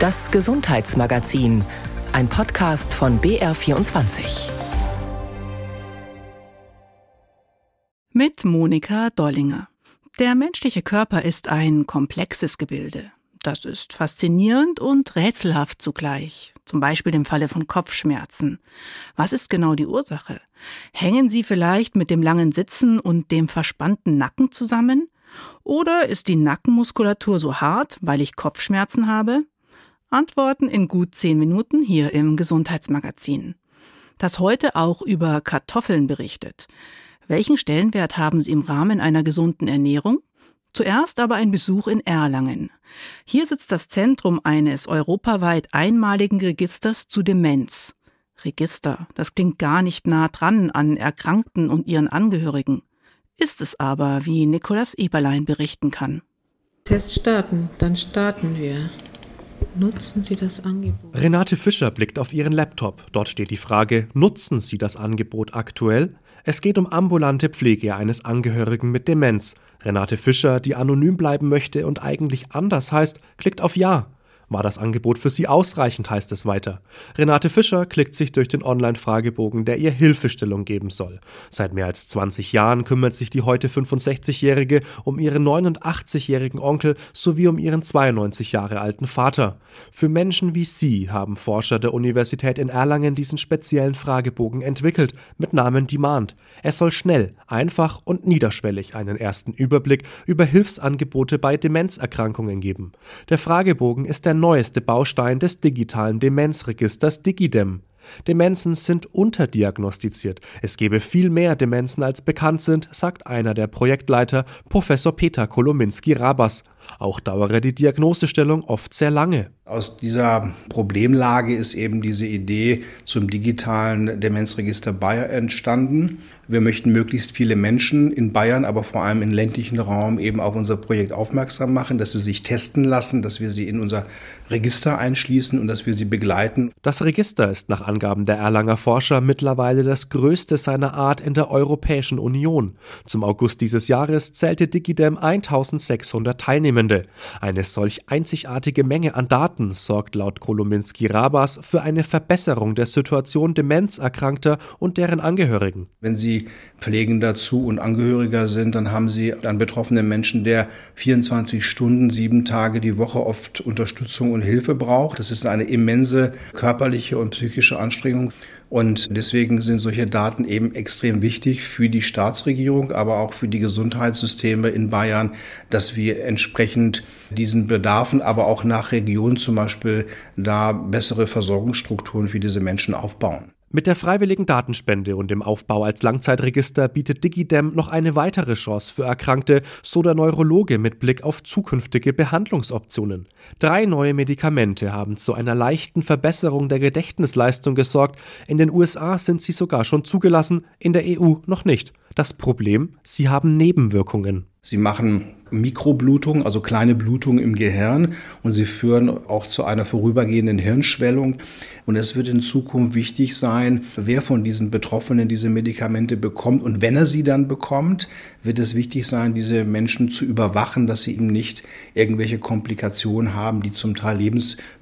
Das Gesundheitsmagazin, ein Podcast von BR24. Mit Monika Dollinger. Der menschliche Körper ist ein komplexes Gebilde. Das ist faszinierend und rätselhaft zugleich. Zum Beispiel im Falle von Kopfschmerzen. Was ist genau die Ursache? Hängen sie vielleicht mit dem langen Sitzen und dem verspannten Nacken zusammen? Oder ist die Nackenmuskulatur so hart, weil ich Kopfschmerzen habe? Antworten in gut zehn Minuten hier im Gesundheitsmagazin. Das heute auch über Kartoffeln berichtet. Welchen Stellenwert haben sie im Rahmen einer gesunden Ernährung? Zuerst aber ein Besuch in Erlangen. Hier sitzt das Zentrum eines europaweit einmaligen Registers zu Demenz. Register, das klingt gar nicht nah dran an Erkrankten und ihren Angehörigen. Ist es aber, wie Nikolaus Eberlein berichten kann. Test starten, dann starten wir. Nutzen Sie das Angebot. Renate Fischer blickt auf ihren Laptop. Dort steht die Frage, nutzen Sie das Angebot aktuell? Es geht um ambulante Pflege eines Angehörigen mit Demenz. Renate Fischer, die anonym bleiben möchte und eigentlich anders heißt, klickt auf Ja. War das Angebot für Sie ausreichend, heißt es weiter. Renate Fischer klickt sich durch den Online-Fragebogen, der ihr Hilfestellung geben soll. Seit mehr als 20 Jahren kümmert sich die heute 65-Jährige um ihren 89-jährigen Onkel sowie um ihren 92 Jahre alten Vater. Für Menschen wie Sie haben Forscher der Universität in Erlangen diesen speziellen Fragebogen entwickelt, mit Namen Demand. Es soll schnell, einfach und niederschwellig einen ersten Überblick über Hilfsangebote bei Demenzerkrankungen geben. Der Fragebogen ist der neueste Baustein des digitalen Demenzregisters Digidem. Demenzen sind unterdiagnostiziert. Es gebe viel mehr Demenzen als bekannt sind, sagt einer der Projektleiter, Professor Peter Kolominski-Rabas. Auch dauere die Diagnosestellung oft sehr lange. Aus dieser Problemlage ist eben diese Idee zum digitalen Demenzregister Bayer entstanden. Wir möchten möglichst viele Menschen in Bayern, aber vor allem im ländlichen Raum eben auf unser Projekt aufmerksam machen, dass sie sich testen lassen, dass wir sie in unser Register einschließen und dass wir sie begleiten. Das Register ist nach Angaben der Erlanger Forscher mittlerweile das größte seiner Art in der Europäischen Union. Zum August dieses Jahres zählte Digidem 1600 Teilnehmende. Eine solch einzigartige Menge an Daten sorgt laut Kolominski-Rabas für eine Verbesserung der Situation Demenzerkrankter und deren Angehörigen. Wenn Sie Pflegender zu und Angehöriger sind, dann haben sie einen betroffenen Menschen, der 24 Stunden, sieben Tage die Woche oft Unterstützung und Hilfe braucht. Das ist eine immense körperliche und psychische Anstrengung. Und deswegen sind solche Daten eben extrem wichtig für die Staatsregierung, aber auch für die Gesundheitssysteme in Bayern, dass wir entsprechend diesen Bedarfen, aber auch nach Region zum Beispiel, da bessere Versorgungsstrukturen für diese Menschen aufbauen. Mit der freiwilligen Datenspende und dem Aufbau als Langzeitregister bietet DigiDem noch eine weitere Chance für Erkrankte, so der Neurologe mit Blick auf zukünftige Behandlungsoptionen. Drei neue Medikamente haben zu einer leichten Verbesserung der Gedächtnisleistung gesorgt. In den USA sind sie sogar schon zugelassen, in der EU noch nicht. Das Problem, sie haben Nebenwirkungen. Sie machen Mikroblutung, also kleine Blutungen im Gehirn und sie führen auch zu einer vorübergehenden Hirnschwellung. Und es wird in Zukunft wichtig sein, wer von diesen Betroffenen diese Medikamente bekommt. Und wenn er sie dann bekommt, wird es wichtig sein, diese Menschen zu überwachen, dass sie eben nicht irgendwelche Komplikationen haben, die zum Teil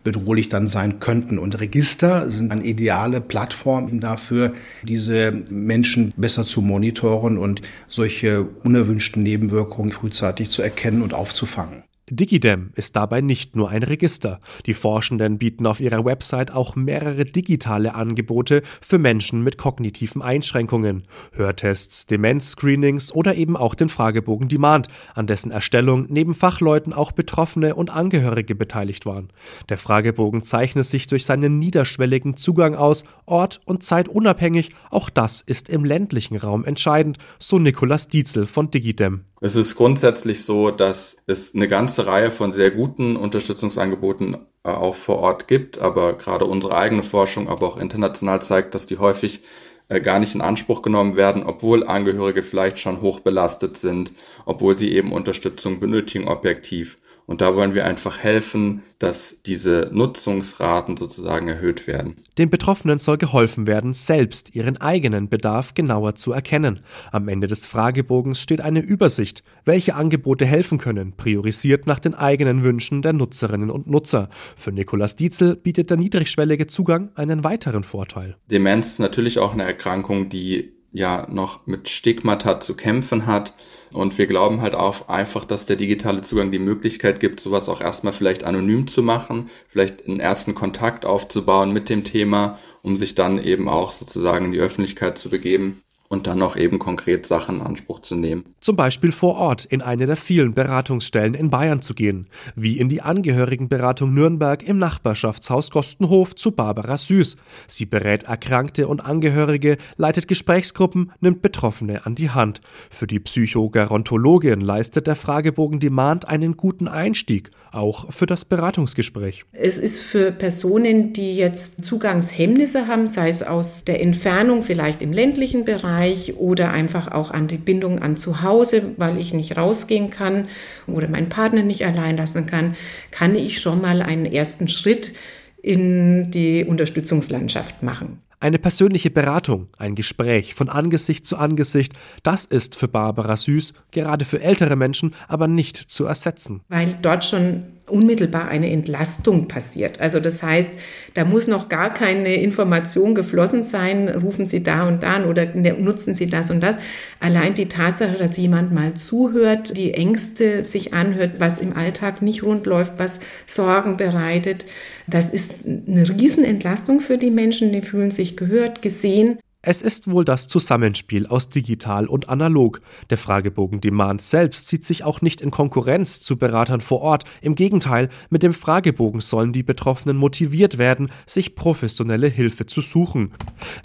lebensbedrohlich dann sein könnten. Und Register sind eine ideale Plattform dafür, diese Menschen besser zu monitoren und solche unerwünschten Nebenwirkungen frühzeitig zu erkennen und aufzufangen. Digidem ist dabei nicht nur ein Register. Die Forschenden bieten auf ihrer Website auch mehrere digitale Angebote für Menschen mit kognitiven Einschränkungen, Hörtests, Demenzscreenings oder eben auch den Fragebogen Demand, an dessen Erstellung neben Fachleuten auch Betroffene und Angehörige beteiligt waren. Der Fragebogen zeichnet sich durch seinen niederschwelligen Zugang aus, ort- und zeitunabhängig, auch das ist im ländlichen Raum entscheidend, so Nikolaus Dietzel von Digidem. Es ist grundsätzlich so, dass es eine ganze Reihe von sehr guten Unterstützungsangeboten äh, auch vor Ort gibt, aber gerade unsere eigene Forschung, aber auch international zeigt, dass die häufig äh, gar nicht in Anspruch genommen werden, obwohl Angehörige vielleicht schon hoch belastet sind, obwohl sie eben Unterstützung benötigen objektiv Und da wollen wir einfach helfen, dass diese Nutzungsraten sozusagen erhöht werden. Den Betroffenen soll geholfen werden, selbst ihren eigenen Bedarf genauer zu erkennen. Am Ende des Fragebogens steht eine Übersicht, welche Angebote helfen können, priorisiert nach den eigenen Wünschen der Nutzerinnen und Nutzer. Für Nikolaus Dietzel bietet der niedrigschwellige Zugang einen weiteren Vorteil. Demenz ist natürlich auch eine Erkrankung, die ja noch mit Stigmata zu kämpfen hat. Und wir glauben halt auch einfach, dass der digitale Zugang die Möglichkeit gibt, sowas auch erstmal vielleicht anonym zu machen, vielleicht einen ersten Kontakt aufzubauen mit dem Thema, um sich dann eben auch sozusagen in die Öffentlichkeit zu begeben und dann noch eben konkret Sachen in Anspruch zu nehmen. Zum Beispiel vor Ort in eine der vielen Beratungsstellen in Bayern zu gehen, wie in die Angehörigenberatung Nürnberg im Nachbarschaftshaus Gostenhof zu Barbara Süß. Sie berät Erkrankte und Angehörige, leitet Gesprächsgruppen, nimmt Betroffene an die Hand. Für die Psychogerontologin leistet der Fragebogen Demand einen guten Einstieg, auch für das Beratungsgespräch. Es ist für Personen, die jetzt Zugangshemmnisse haben, sei es aus der Entfernung vielleicht im ländlichen Bereich, Bereich oder einfach auch an die Bindung an zu Hause, weil ich nicht rausgehen kann oder meinen Partner nicht allein lassen kann, kann ich schon mal einen ersten Schritt in die Unterstützungslandschaft machen. Eine persönliche Beratung, ein Gespräch von Angesicht zu Angesicht, das ist für Barbara Süß, gerade für ältere Menschen, aber nicht zu ersetzen. Weil dort schon unmittelbar eine Entlastung passiert. Also das heißt, da muss noch gar keine Information geflossen sein, rufen Sie da und da an oder ne, nutzen Sie das und das. Allein die Tatsache, dass jemand mal zuhört, die Ängste sich anhört, was im Alltag nicht rund läuft, was Sorgen bereitet, das ist eine Riesenentlastung für die Menschen, die fühlen sich gehört, gesehen. Es ist wohl das Zusammenspiel aus digital und analog. Der Fragebogen Demand selbst zieht sich auch nicht in Konkurrenz zu Beratern vor Ort. Im Gegenteil, mit dem Fragebogen sollen die Betroffenen motiviert werden, sich professionelle Hilfe zu suchen.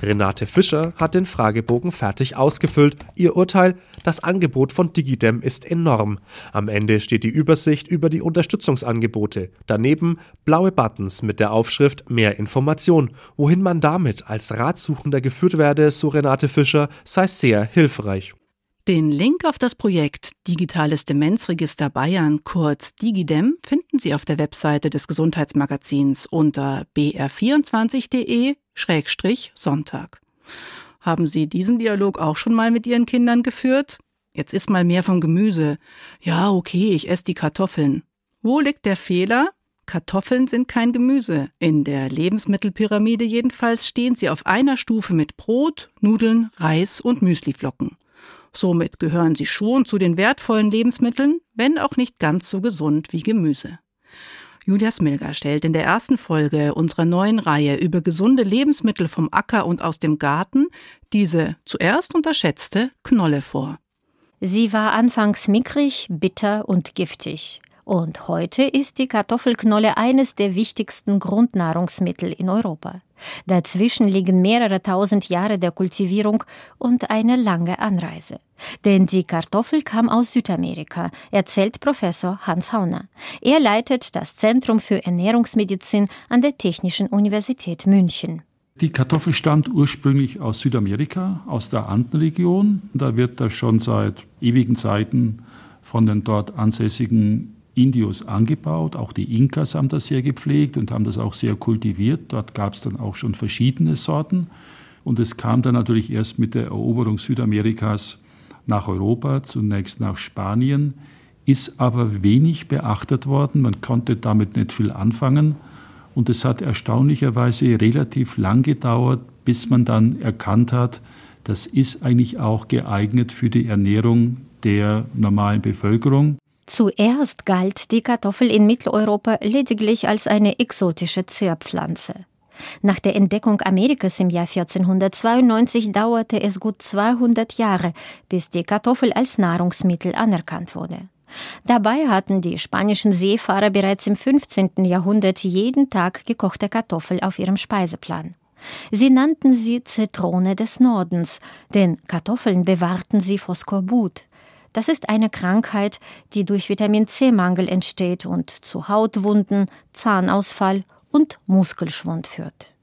Renate Fischer hat den Fragebogen fertig ausgefüllt. Ihr Urteil, das Angebot von Digidem ist enorm. Am Ende steht die Übersicht über die Unterstützungsangebote. Daneben blaue Buttons mit der Aufschrift Mehr Information. Wohin man damit als Ratsuchender geführt werde, so Renate Fischer, sei sehr hilfreich. Den Link auf das Projekt Digitales Demenzregister Bayern, kurz Digidem, finden Sie auf der Webseite des Gesundheitsmagazins unter br24.de-sonntag. Haben Sie diesen Dialog auch schon mal mit Ihren Kindern geführt? Jetzt isst mal mehr vom Gemüse. Ja, okay, ich esse die Kartoffeln. Wo liegt der Fehler? Kartoffeln sind kein Gemüse. In der Lebensmittelpyramide jedenfalls stehen sie auf einer Stufe mit Brot, Nudeln, Reis und Müsliflocken. Somit gehören sie schon zu den wertvollen Lebensmitteln, wenn auch nicht ganz so gesund wie Gemüse. Julia Smilger stellt in der ersten Folge unserer neuen Reihe über gesunde Lebensmittel vom Acker und aus dem Garten diese zuerst unterschätzte Knolle vor. Sie war anfangs mickrig, bitter und giftig. Und heute ist die Kartoffelknolle eines der wichtigsten Grundnahrungsmittel in Europa. Dazwischen liegen mehrere tausend Jahre der Kultivierung und eine lange Anreise. Denn die Kartoffel kam aus Südamerika, erzählt Professor Hans Hauner. Er leitet das Zentrum für Ernährungsmedizin an der Technischen Universität München. Die Kartoffel stammt ursprünglich aus Südamerika, aus der Andenregion. Da wird das schon seit ewigen Zeiten von den dort ansässigen Indios angebaut. Auch die Inkas haben das sehr gepflegt und haben das auch sehr kultiviert. Dort gab es dann auch schon verschiedene Sorten. Und es kam dann natürlich erst mit der Eroberung Südamerikas nach Europa, zunächst nach Spanien, ist aber wenig beachtet worden. Man konnte damit nicht viel anfangen. Und es hat erstaunlicherweise relativ lang gedauert, bis man dann erkannt hat, das ist eigentlich auch geeignet für die Ernährung der normalen Bevölkerung. Zuerst galt die Kartoffel in Mitteleuropa lediglich als eine exotische Zierpflanze. Nach der Entdeckung Amerikas im Jahr 1492 dauerte es gut 200 Jahre, bis die Kartoffel als Nahrungsmittel anerkannt wurde. Dabei hatten die spanischen Seefahrer bereits im 15. Jahrhundert jeden Tag gekochte Kartoffel auf ihrem Speiseplan. Sie nannten sie Zitrone des Nordens, denn Kartoffeln bewahrten sie vor Skorbut. Das ist eine Krankheit, die durch Vitamin C-Mangel entsteht und zu Hautwunden, Zahnausfall und Muskelschwund führt.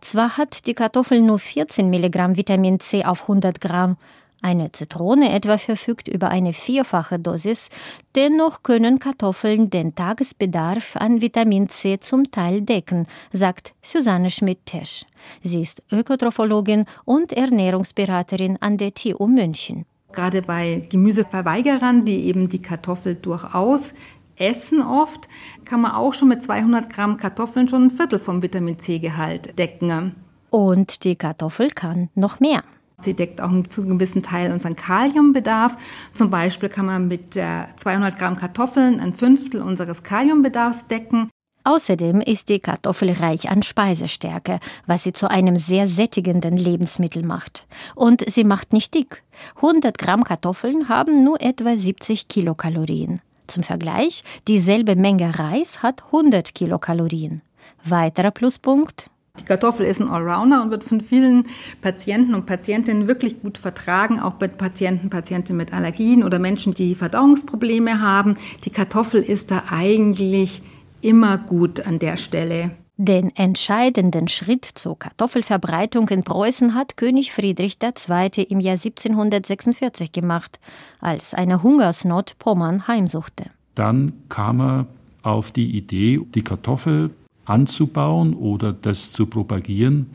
Zwar hat die Kartoffel nur 14 Milligramm Vitamin C auf 100 Gramm, Eine Zitrone etwa verfügt über eine vierfache Dosis, dennoch können Kartoffeln den Tagesbedarf an Vitamin C zum Teil decken, sagt Susanne Schmidt-Tesch. Sie ist Ökotrophologin und Ernährungsberaterin an der TU München. Gerade bei Gemüseverweigerern, die eben die Kartoffel durchaus essen oft, kann man auch schon mit 200 Gramm Kartoffeln schon ein Viertel vom Vitamin C-Gehalt decken. Und die Kartoffel kann noch mehr. Sie deckt auch zu einem gewissen Teil unseren Kaliumbedarf. Zum Beispiel kann man mit 200 Gramm Kartoffeln ein Fünftel unseres Kaliumbedarfs decken. Außerdem ist die Kartoffel reich an Speisestärke, was sie zu einem sehr sättigenden Lebensmittel macht. Und sie macht nicht dick. 100 Gramm Kartoffeln haben nur etwa 70 Kilokalorien. Zum Vergleich, dieselbe Menge Reis hat 100 Kilokalorien. Weiterer Pluspunkt, die Kartoffel ist ein Allrounder und wird von vielen Patienten und Patientinnen wirklich gut vertragen, auch bei Patienten, Patientinnen mit Allergien oder Menschen, die Verdauungsprobleme haben. Die Kartoffel ist da eigentlich immer gut an der Stelle. Den entscheidenden Schritt zur Kartoffelverbreitung in Preußen hat König Friedrich II. im Jahr 1746 gemacht, als eine Hungersnot Pommern heimsuchte. Dann kam er auf die Idee, die Kartoffel anzubauen oder das zu propagieren.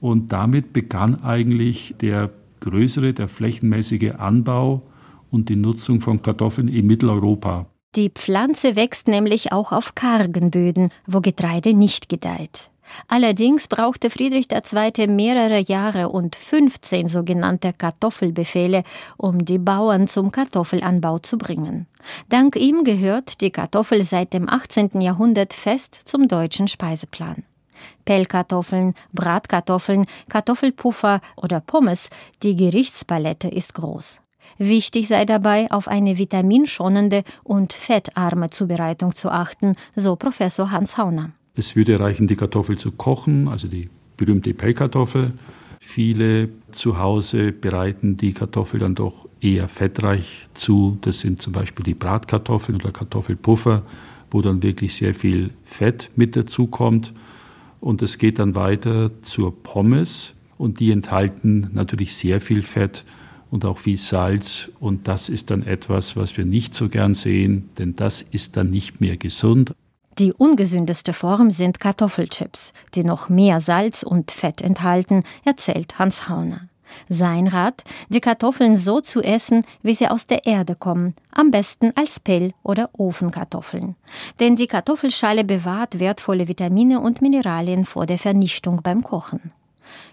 Und damit begann eigentlich der größere, der flächenmäßige Anbau und die Nutzung von Kartoffeln in Mitteleuropa. Die Pflanze wächst nämlich auch auf kargen Böden, wo Getreide nicht gedeiht. Allerdings brauchte Friedrich II. mehrere Jahre und 15 sogenannte Kartoffelbefehle, um die Bauern zum Kartoffelanbau zu bringen. Dank ihm gehört die Kartoffel seit dem 18. Jahrhundert fest zum deutschen Speiseplan. Pellkartoffeln, Bratkartoffeln, Kartoffelpuffer oder Pommes, die Gerichtspalette ist groß. Wichtig sei dabei, auf eine vitaminschonende und fettarme Zubereitung zu achten, so Professor Hans Hauner. Es würde reichen, die Kartoffel zu kochen, also die berühmte Pellkartoffel. Viele zu Hause bereiten die Kartoffel dann doch eher fettreich zu. Das sind zum Beispiel die Bratkartoffeln oder Kartoffelpuffer, wo dann wirklich sehr viel Fett mit dazu kommt. Und es geht dann weiter zur Pommes und die enthalten natürlich sehr viel Fett und auch viel Salz. Und das ist dann etwas, was wir nicht so gern sehen, denn das ist dann nicht mehr gesund. Die ungesündeste Form sind Kartoffelchips, die noch mehr Salz und Fett enthalten, erzählt Hans Hauner. Sein Rat, die Kartoffeln so zu essen, wie sie aus der Erde kommen, am besten als Pell- oder Ofenkartoffeln. Denn die Kartoffelschale bewahrt wertvolle Vitamine und Mineralien vor der Vernichtung beim Kochen.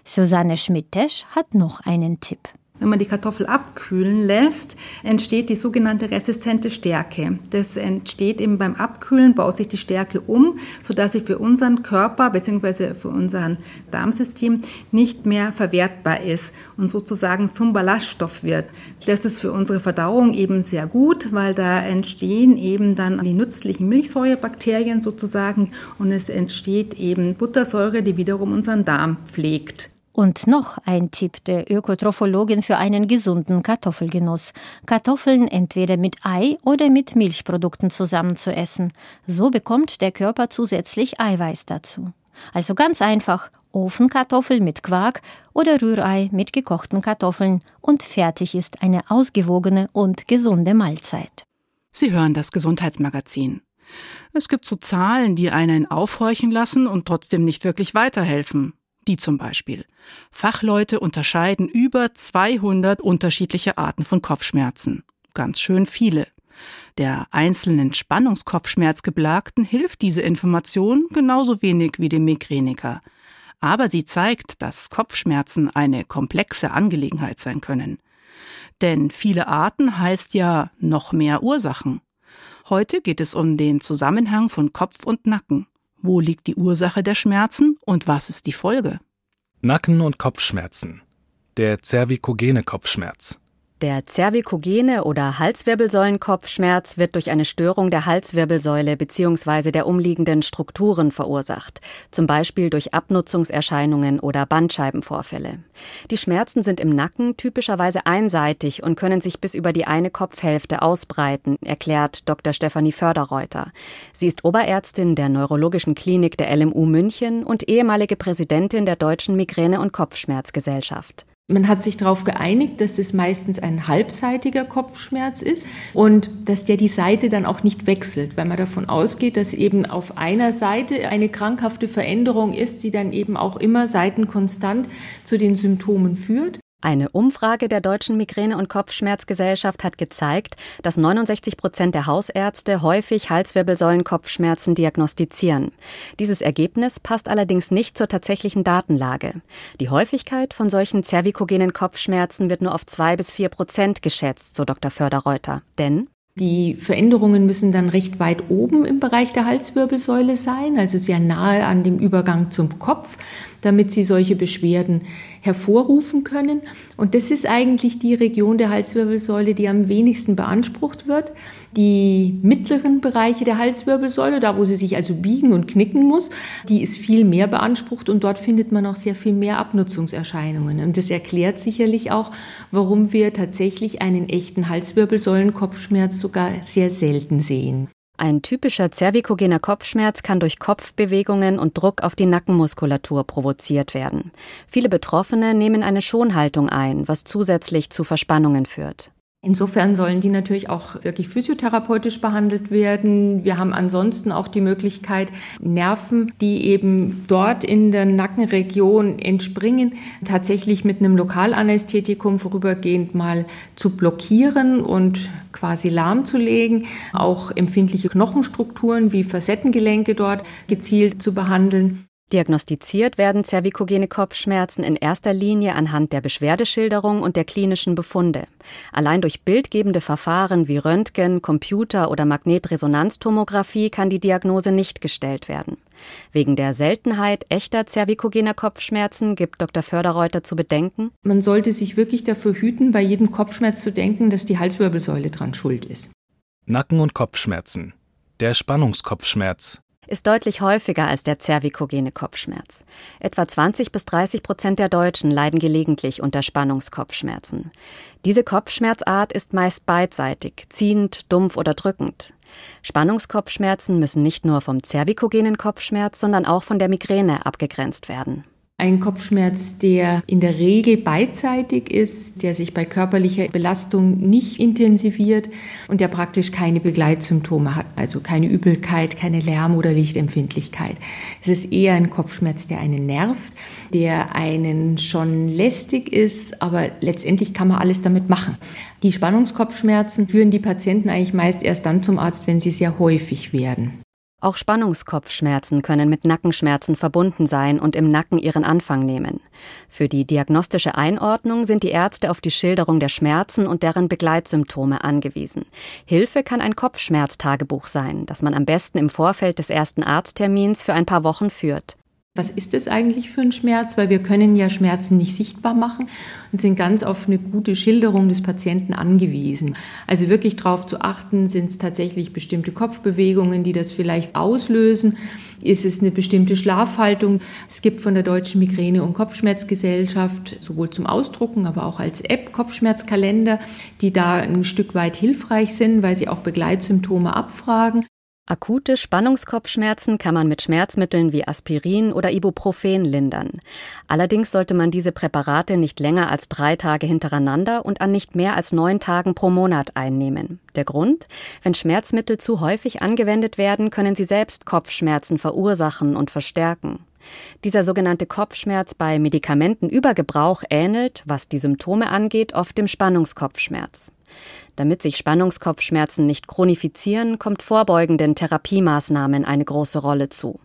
Susanne Schmidt-Tesch hat noch einen Tipp. Wenn man die Kartoffel abkühlen lässt, entsteht die sogenannte resistente Stärke. Das entsteht eben beim Abkühlen, baut sich die Stärke um, sodass sie für unseren Körper bzw. für unser Darmsystem nicht mehr verwertbar ist und sozusagen zum Ballaststoff wird. Das ist für unsere Verdauung eben sehr gut, weil da entstehen eben dann die nützlichen Milchsäurebakterien sozusagen und es entsteht eben Buttersäure, die wiederum unseren Darm pflegt. Und noch ein Tipp der Ökotrophologin für einen gesunden Kartoffelgenuss. Kartoffeln entweder mit Ei oder mit Milchprodukten zusammen zu essen. So bekommt der Körper zusätzlich Eiweiß dazu. Also ganz einfach Ofenkartoffel mit Quark oder Rührei mit gekochten Kartoffeln und fertig ist eine ausgewogene und gesunde Mahlzeit. Sie hören das Gesundheitsmagazin. Es gibt so Zahlen, die einen aufhorchen lassen und trotzdem nicht wirklich weiterhelfen. Die zum Beispiel. Fachleute unterscheiden über 200 unterschiedliche Arten von Kopfschmerzen. Ganz schön viele. Der einzelnen Spannungskopfschmerzgeplagten hilft diese Information genauso wenig wie dem Migräniker. Aber sie zeigt, dass Kopfschmerzen eine komplexe Angelegenheit sein können. Denn viele Arten heißt ja noch mehr Ursachen. Heute geht es um den Zusammenhang von Kopf und Nacken. Wo liegt die Ursache der Schmerzen und was ist die Folge? Nacken- und Kopfschmerzen. Der zervikogene Kopfschmerz. Der zervikogene oder Halswirbelsäulenkopfschmerz wird durch eine Störung der Halswirbelsäule bzw. der umliegenden Strukturen verursacht, zum Beispiel durch Abnutzungserscheinungen oder Bandscheibenvorfälle. Die Schmerzen sind im Nacken typischerweise einseitig und können sich bis über die eine Kopfhälfte ausbreiten, erklärt Dr. Stefanie Förderreuter. Sie ist Oberärztin der Neurologischen Klinik der LMU München und ehemalige Präsidentin der Deutschen Migräne- und Kopfschmerzgesellschaft. Man hat sich darauf geeinigt, dass es meistens ein halbseitiger Kopfschmerz ist und dass der die Seite dann auch nicht wechselt, weil man davon ausgeht, dass eben auf einer Seite eine krankhafte Veränderung ist, die dann eben auch immer seitenkonstant zu den Symptomen führt. Eine Umfrage der Deutschen Migräne- und Kopfschmerzgesellschaft hat gezeigt, dass 69 Prozent der Hausärzte häufig Halswirbelsäulenkopfschmerzen diagnostizieren. Dieses Ergebnis passt allerdings nicht zur tatsächlichen Datenlage. Die Häufigkeit von solchen zervikogenen Kopfschmerzen wird nur auf zwei bis vier Prozent geschätzt, so Dr. Förderreuter. Denn die Veränderungen müssen dann recht weit oben im Bereich der Halswirbelsäule sein, also sehr nahe an dem Übergang zum Kopf, damit sie solche Beschwerden hervorrufen können. Und das ist eigentlich die Region der Halswirbelsäule, die am wenigsten beansprucht wird. Die mittleren Bereiche der Halswirbelsäule, da wo sie sich also biegen und knicken muss, die ist viel mehr beansprucht und dort findet man auch sehr viel mehr Abnutzungserscheinungen. Und das erklärt sicherlich auch, warum wir tatsächlich einen echten Halswirbelsäulenkopfschmerz sogar sehr selten sehen. Ein typischer zervikogener Kopfschmerz kann durch Kopfbewegungen und Druck auf die Nackenmuskulatur provoziert werden. Viele Betroffene nehmen eine Schonhaltung ein, was zusätzlich zu Verspannungen führt. Insofern sollen die natürlich auch wirklich physiotherapeutisch behandelt werden. Wir haben ansonsten auch die Möglichkeit, Nerven, die eben dort in der Nackenregion entspringen, tatsächlich mit einem Lokalanästhetikum vorübergehend mal zu blockieren und quasi lahmzulegen. Auch empfindliche Knochenstrukturen wie Facettengelenke dort gezielt zu behandeln. Diagnostiziert werden zervikogene Kopfschmerzen in erster Linie anhand der Beschwerdeschilderung und der klinischen Befunde. Allein durch bildgebende Verfahren wie Röntgen, Computer oder Magnetresonanztomographie kann die Diagnose nicht gestellt werden. Wegen der Seltenheit echter zervikogener Kopfschmerzen gibt Dr. Förderreuter zu bedenken. Man sollte sich wirklich dafür hüten, bei jedem Kopfschmerz zu denken, dass die Halswirbelsäule dran schuld ist. Nacken- und Kopfschmerzen. Der Spannungskopfschmerz ist deutlich häufiger als der zervikogene Kopfschmerz. Etwa 20 bis 30 Prozent der Deutschen leiden gelegentlich unter Spannungskopfschmerzen. Diese Kopfschmerzart ist meist beidseitig, ziehend, dumpf oder drückend. Spannungskopfschmerzen müssen nicht nur vom zervikogenen Kopfschmerz, sondern auch von der Migräne abgegrenzt werden. Ein Kopfschmerz, der in der Regel beidseitig ist, der sich bei körperlicher Belastung nicht intensiviert und der praktisch keine Begleitsymptome hat, also keine Übelkeit, keine Lärm- oder Lichtempfindlichkeit. Es ist eher ein Kopfschmerz, der einen nervt, der einen schon lästig ist, aber letztendlich kann man alles damit machen. Die Spannungskopfschmerzen führen die Patienten eigentlich meist erst dann zum Arzt, wenn sie sehr häufig werden. Auch Spannungskopfschmerzen können mit Nackenschmerzen verbunden sein und im Nacken ihren Anfang nehmen. Für die diagnostische Einordnung sind die Ärzte auf die Schilderung der Schmerzen und deren Begleitsymptome angewiesen. Hilfe kann ein Kopfschmerztagebuch sein, das man am besten im Vorfeld des ersten Arzttermins für ein paar Wochen führt was ist es eigentlich für ein Schmerz, weil wir können ja Schmerzen nicht sichtbar machen und sind ganz auf eine gute Schilderung des Patienten angewiesen. Also wirklich darauf zu achten, sind es tatsächlich bestimmte Kopfbewegungen, die das vielleicht auslösen? Ist es eine bestimmte Schlafhaltung? Es gibt von der Deutschen Migräne- und Kopfschmerzgesellschaft sowohl zum Ausdrucken, aber auch als App Kopfschmerzkalender, die da ein Stück weit hilfreich sind, weil sie auch Begleitsymptome abfragen. Akute Spannungskopfschmerzen kann man mit Schmerzmitteln wie Aspirin oder Ibuprofen lindern. Allerdings sollte man diese Präparate nicht länger als drei Tage hintereinander und an nicht mehr als neun Tagen pro Monat einnehmen. Der Grund? Wenn Schmerzmittel zu häufig angewendet werden, können sie selbst Kopfschmerzen verursachen und verstärken. Dieser sogenannte Kopfschmerz bei Medikamentenübergebrauch ähnelt, was die Symptome angeht, oft dem Spannungskopfschmerz. Damit sich Spannungskopfschmerzen nicht chronifizieren, kommt vorbeugenden Therapiemaßnahmen eine große Rolle zu.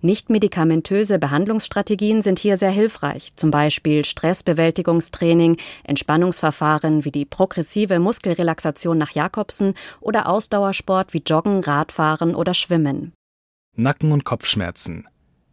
Nicht medikamentöse Behandlungsstrategien sind hier sehr hilfreich, zum Beispiel Stressbewältigungstraining, Entspannungsverfahren wie die progressive Muskelrelaxation nach Jakobsen oder Ausdauersport wie Joggen, Radfahren oder Schwimmen. Nacken- und Kopfschmerzen.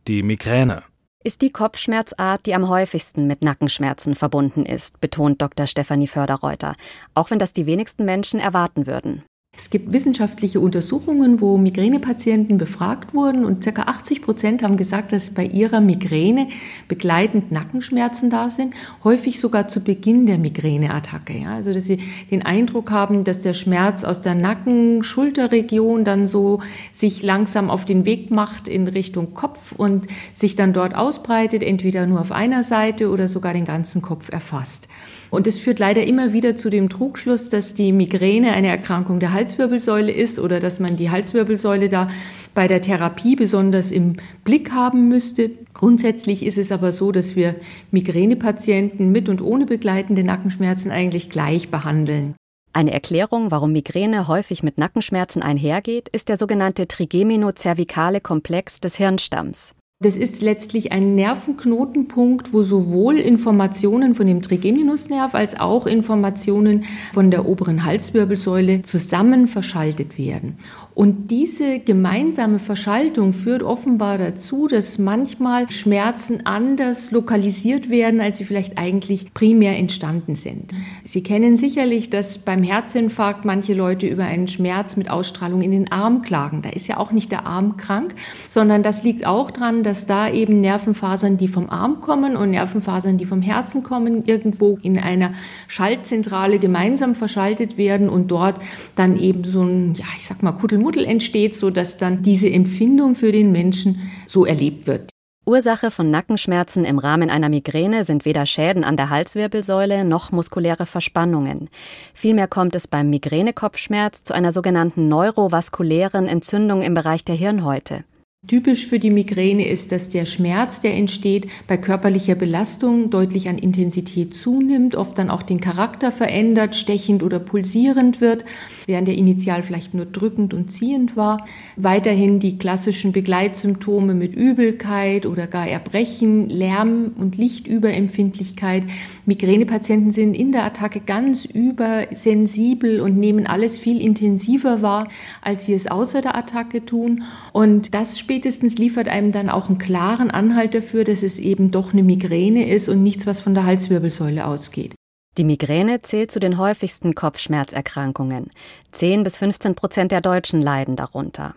Die Migräne ist die Kopfschmerzart, die am häufigsten mit Nackenschmerzen verbunden ist, betont Dr. Stefanie Förderreuter, auch wenn das die wenigsten Menschen erwarten würden. Es gibt wissenschaftliche Untersuchungen, wo Migränepatienten befragt wurden und ca. 80 Prozent haben gesagt, dass bei ihrer Migräne begleitend Nackenschmerzen da sind, häufig sogar zu Beginn der Migräneattacke. Ja, also dass sie den Eindruck haben, dass der Schmerz aus der Nacken-Schulterregion dann so sich langsam auf den Weg macht in Richtung Kopf und sich dann dort ausbreitet, entweder nur auf einer Seite oder sogar den ganzen Kopf erfasst. Und es führt leider immer wieder zu dem Trugschluss, dass die Migräne eine Erkrankung der Halswirbelsäule ist oder dass man die Halswirbelsäule da bei der Therapie besonders im Blick haben müsste. Grundsätzlich ist es aber so, dass wir Migränepatienten mit und ohne begleitende Nackenschmerzen eigentlich gleich behandeln. Eine Erklärung, warum Migräne häufig mit Nackenschmerzen einhergeht, ist der sogenannte Trigemino-cervicale Komplex des Hirnstamms. Das ist letztlich ein Nervenknotenpunkt, wo sowohl Informationen von dem Trigeminusnerv als auch Informationen von der oberen Halswirbelsäule zusammen verschaltet werden. Und diese gemeinsame Verschaltung führt offenbar dazu, dass manchmal Schmerzen anders lokalisiert werden, als sie vielleicht eigentlich primär entstanden sind. Sie kennen sicherlich, dass beim Herzinfarkt manche Leute über einen Schmerz mit Ausstrahlung in den Arm klagen. Da ist ja auch nicht der Arm krank, sondern das liegt auch daran, dass da eben Nervenfasern, die vom Arm kommen und Nervenfasern, die vom Herzen kommen, irgendwo in einer Schaltzentrale gemeinsam verschaltet werden und dort dann eben so ein, ja, ich sag mal, Kuddelmuddel Kuddelmuddel entsteht, sodass dann diese Empfindung für den Menschen so erlebt wird. Ursache von Nackenschmerzen im Rahmen einer Migräne sind weder Schäden an der Halswirbelsäule noch muskuläre Verspannungen. Vielmehr kommt es beim Migränekopfschmerz zu einer sogenannten neurovaskulären Entzündung im Bereich der Hirnhäute. Typisch für die Migräne ist, dass der Schmerz, der entsteht, bei körperlicher Belastung deutlich an Intensität zunimmt, oft dann auch den Charakter verändert, stechend oder pulsierend wird, während er initial vielleicht nur drückend und ziehend war. Weiterhin die klassischen Begleitsymptome mit Übelkeit oder gar Erbrechen, Lärm- und Lichtüberempfindlichkeit. Migränepatienten sind in der Attacke ganz übersensibel und nehmen alles viel intensiver wahr, als sie es außer der Attacke tun. Und das spätestens liefert einem dann auch einen klaren Anhalt dafür, dass es eben doch eine Migräne ist und nichts, was von der Halswirbelsäule ausgeht. Die Migräne zählt zu den häufigsten Kopfschmerzerkrankungen. 10 bis 15 Prozent der Deutschen leiden darunter.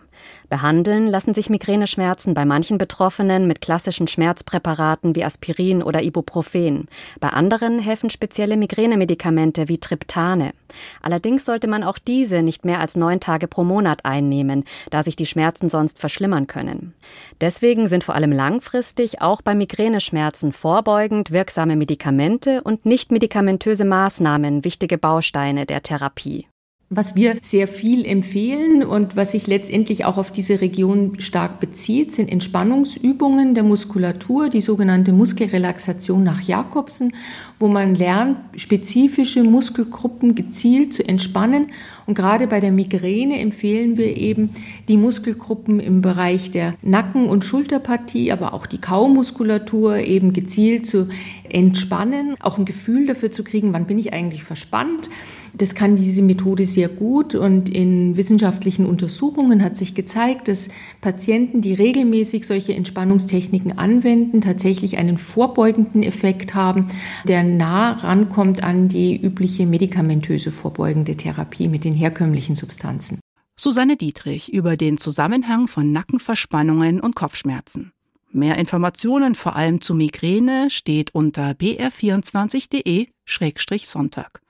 Behandeln lassen sich Migräneschmerzen bei manchen Betroffenen mit klassischen Schmerzpräparaten wie Aspirin oder Ibuprofen. Bei anderen helfen spezielle Migränemedikamente wie Triptane. Allerdings sollte man auch diese nicht mehr als neun Tage pro Monat einnehmen, da sich die Schmerzen sonst verschlimmern können. Deswegen sind vor allem langfristig auch bei Migräneschmerzen vorbeugend wirksame Medikamente und nicht medikamentöse Maßnahmen wichtige Bausteine der Therapie. Was wir sehr viel empfehlen und was sich letztendlich auch auf diese Region stark bezieht, sind Entspannungsübungen der Muskulatur, die sogenannte Muskelrelaxation nach Jakobsen, wo man lernt, spezifische Muskelgruppen gezielt zu entspannen. Und gerade bei der Migräne empfehlen wir eben die Muskelgruppen im Bereich der Nacken- und Schulterpartie, aber auch die Kaumuskulatur eben gezielt zu entspannen, auch ein Gefühl dafür zu kriegen, wann bin ich eigentlich verspannt das kann diese Methode sehr gut und in wissenschaftlichen Untersuchungen hat sich gezeigt, dass Patienten, die regelmäßig solche Entspannungstechniken anwenden, tatsächlich einen vorbeugenden Effekt haben, der nah rankommt an die übliche medikamentöse vorbeugende Therapie mit den herkömmlichen Substanzen. Susanne Dietrich über den Zusammenhang von Nackenverspannungen und Kopfschmerzen. Mehr Informationen vor allem zu Migräne steht unter br24.de-sonntag.